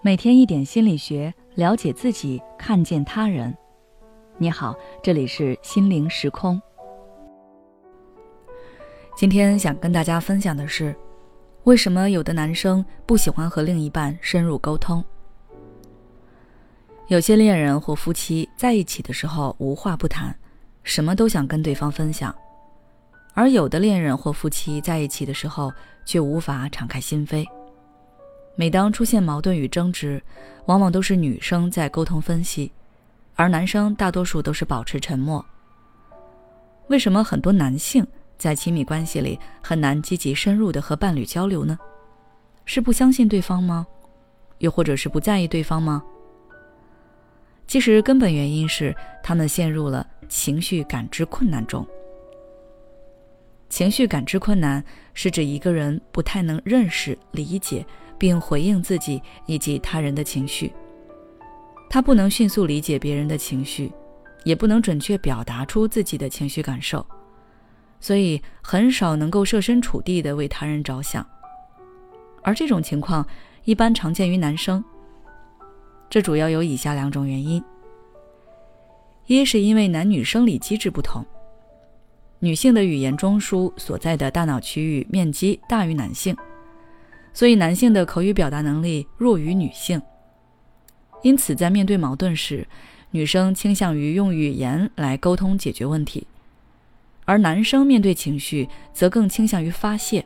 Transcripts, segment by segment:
每天一点心理学，了解自己，看见他人。你好，这里是心灵时空。今天想跟大家分享的是，为什么有的男生不喜欢和另一半深入沟通？有些恋人或夫妻在一起的时候无话不谈，什么都想跟对方分享。而有的恋人或夫妻在一起的时候，却无法敞开心扉。每当出现矛盾与争执，往往都是女生在沟通分析，而男生大多数都是保持沉默。为什么很多男性在亲密关系里很难积极深入的和伴侣交流呢？是不相信对方吗？又或者是不在意对方吗？其实根本原因是他们陷入了情绪感知困难中。情绪感知困难是指一个人不太能认识、理解并回应自己以及他人的情绪。他不能迅速理解别人的情绪，也不能准确表达出自己的情绪感受，所以很少能够设身处地的为他人着想。而这种情况一般常见于男生。这主要有以下两种原因：一是因为男女生理机制不同。女性的语言中枢所在的大脑区域面积大于男性，所以男性的口语表达能力弱于女性。因此，在面对矛盾时，女生倾向于用语言来沟通解决问题，而男生面对情绪则更倾向于发泄。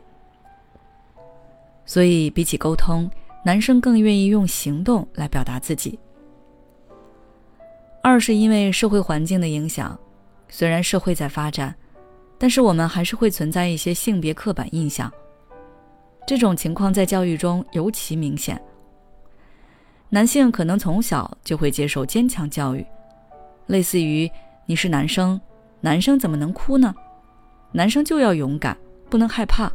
所以，比起沟通，男生更愿意用行动来表达自己。二是因为社会环境的影响，虽然社会在发展。但是我们还是会存在一些性别刻板印象，这种情况在教育中尤其明显。男性可能从小就会接受坚强教育，类似于“你是男生，男生怎么能哭呢？男生就要勇敢，不能害怕。”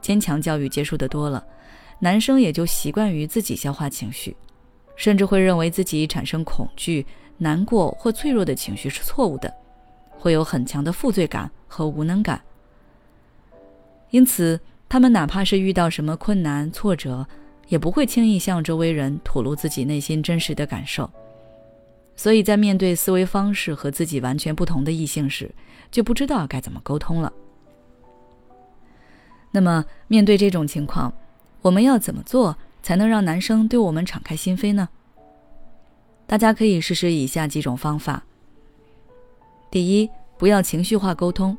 坚强教育接受的多了，男生也就习惯于自己消化情绪，甚至会认为自己产生恐惧、难过或脆弱的情绪是错误的。会有很强的负罪感和无能感，因此他们哪怕是遇到什么困难挫折，也不会轻易向周围人吐露自己内心真实的感受。所以在面对思维方式和自己完全不同的异性时，就不知道该怎么沟通了。那么面对这种情况，我们要怎么做才能让男生对我们敞开心扉呢？大家可以试试以下几种方法。第一，不要情绪化沟通。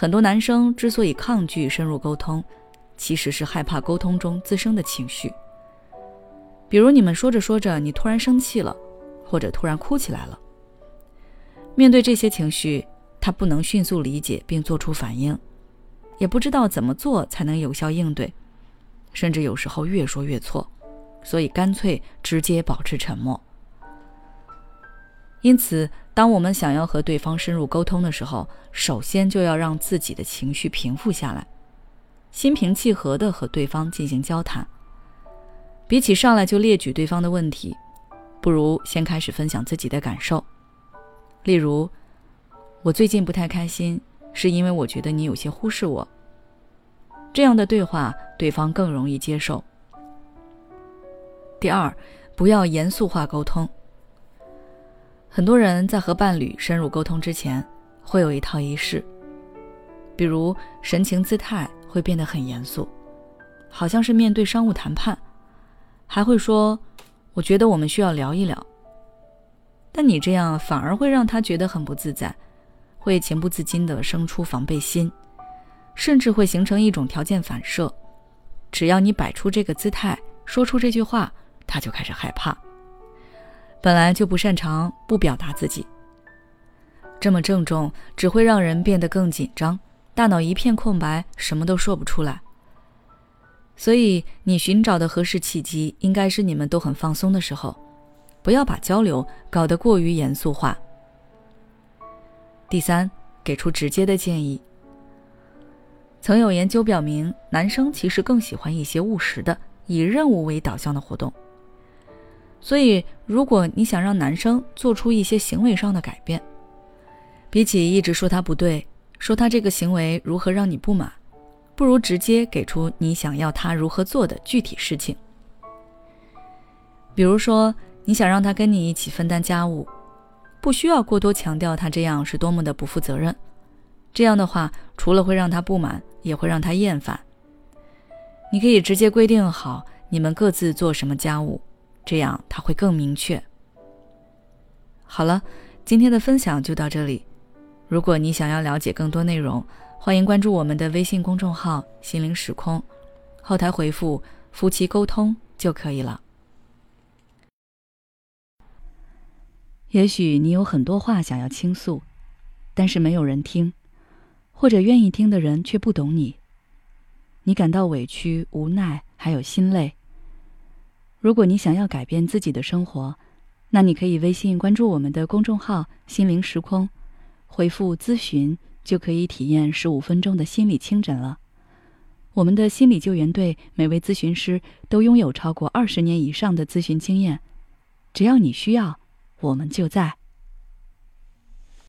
很多男生之所以抗拒深入沟通，其实是害怕沟通中滋生的情绪。比如你们说着说着，你突然生气了，或者突然哭起来了。面对这些情绪，他不能迅速理解并做出反应，也不知道怎么做才能有效应对，甚至有时候越说越错，所以干脆直接保持沉默。因此，当我们想要和对方深入沟通的时候，首先就要让自己的情绪平复下来，心平气和地和对方进行交谈。比起上来就列举对方的问题，不如先开始分享自己的感受。例如，我最近不太开心，是因为我觉得你有些忽视我。这样的对话，对方更容易接受。第二，不要严肃化沟通。很多人在和伴侣深入沟通之前，会有一套仪式，比如神情姿态会变得很严肃，好像是面对商务谈判，还会说：“我觉得我们需要聊一聊。”但你这样反而会让他觉得很不自在，会情不自禁地生出防备心，甚至会形成一种条件反射：只要你摆出这个姿态，说出这句话，他就开始害怕。本来就不擅长不表达自己，这么郑重只会让人变得更紧张，大脑一片空白，什么都说不出来。所以，你寻找的合适契机应该是你们都很放松的时候，不要把交流搞得过于严肃化。第三，给出直接的建议。曾有研究表明，男生其实更喜欢一些务实的、以任务为导向的活动。所以，如果你想让男生做出一些行为上的改变，比起一直说他不对，说他这个行为如何让你不满，不如直接给出你想要他如何做的具体事情。比如说，你想让他跟你一起分担家务，不需要过多强调他这样是多么的不负责任。这样的话，除了会让他不满，也会让他厌烦。你可以直接规定好你们各自做什么家务，这样他会更明确。好了，今天的分享就到这里。如果你想要了解更多内容，欢迎关注我们的微信公众号“心灵时空”，后台回复“夫妻沟通”就可以了。也许你有很多话想要倾诉，但是没有人听，或者愿意听的人却不懂你。你感到委屈、无奈，还有心累。如果你想要改变自己的生活，那你可以微信关注我们的公众号“心灵时空”，回复“咨询”就可以体验十五分钟的心理清诊了。我们的心理救援队每位咨询师都拥有超过二十年以上的咨询经验，只要你需要，我们就在。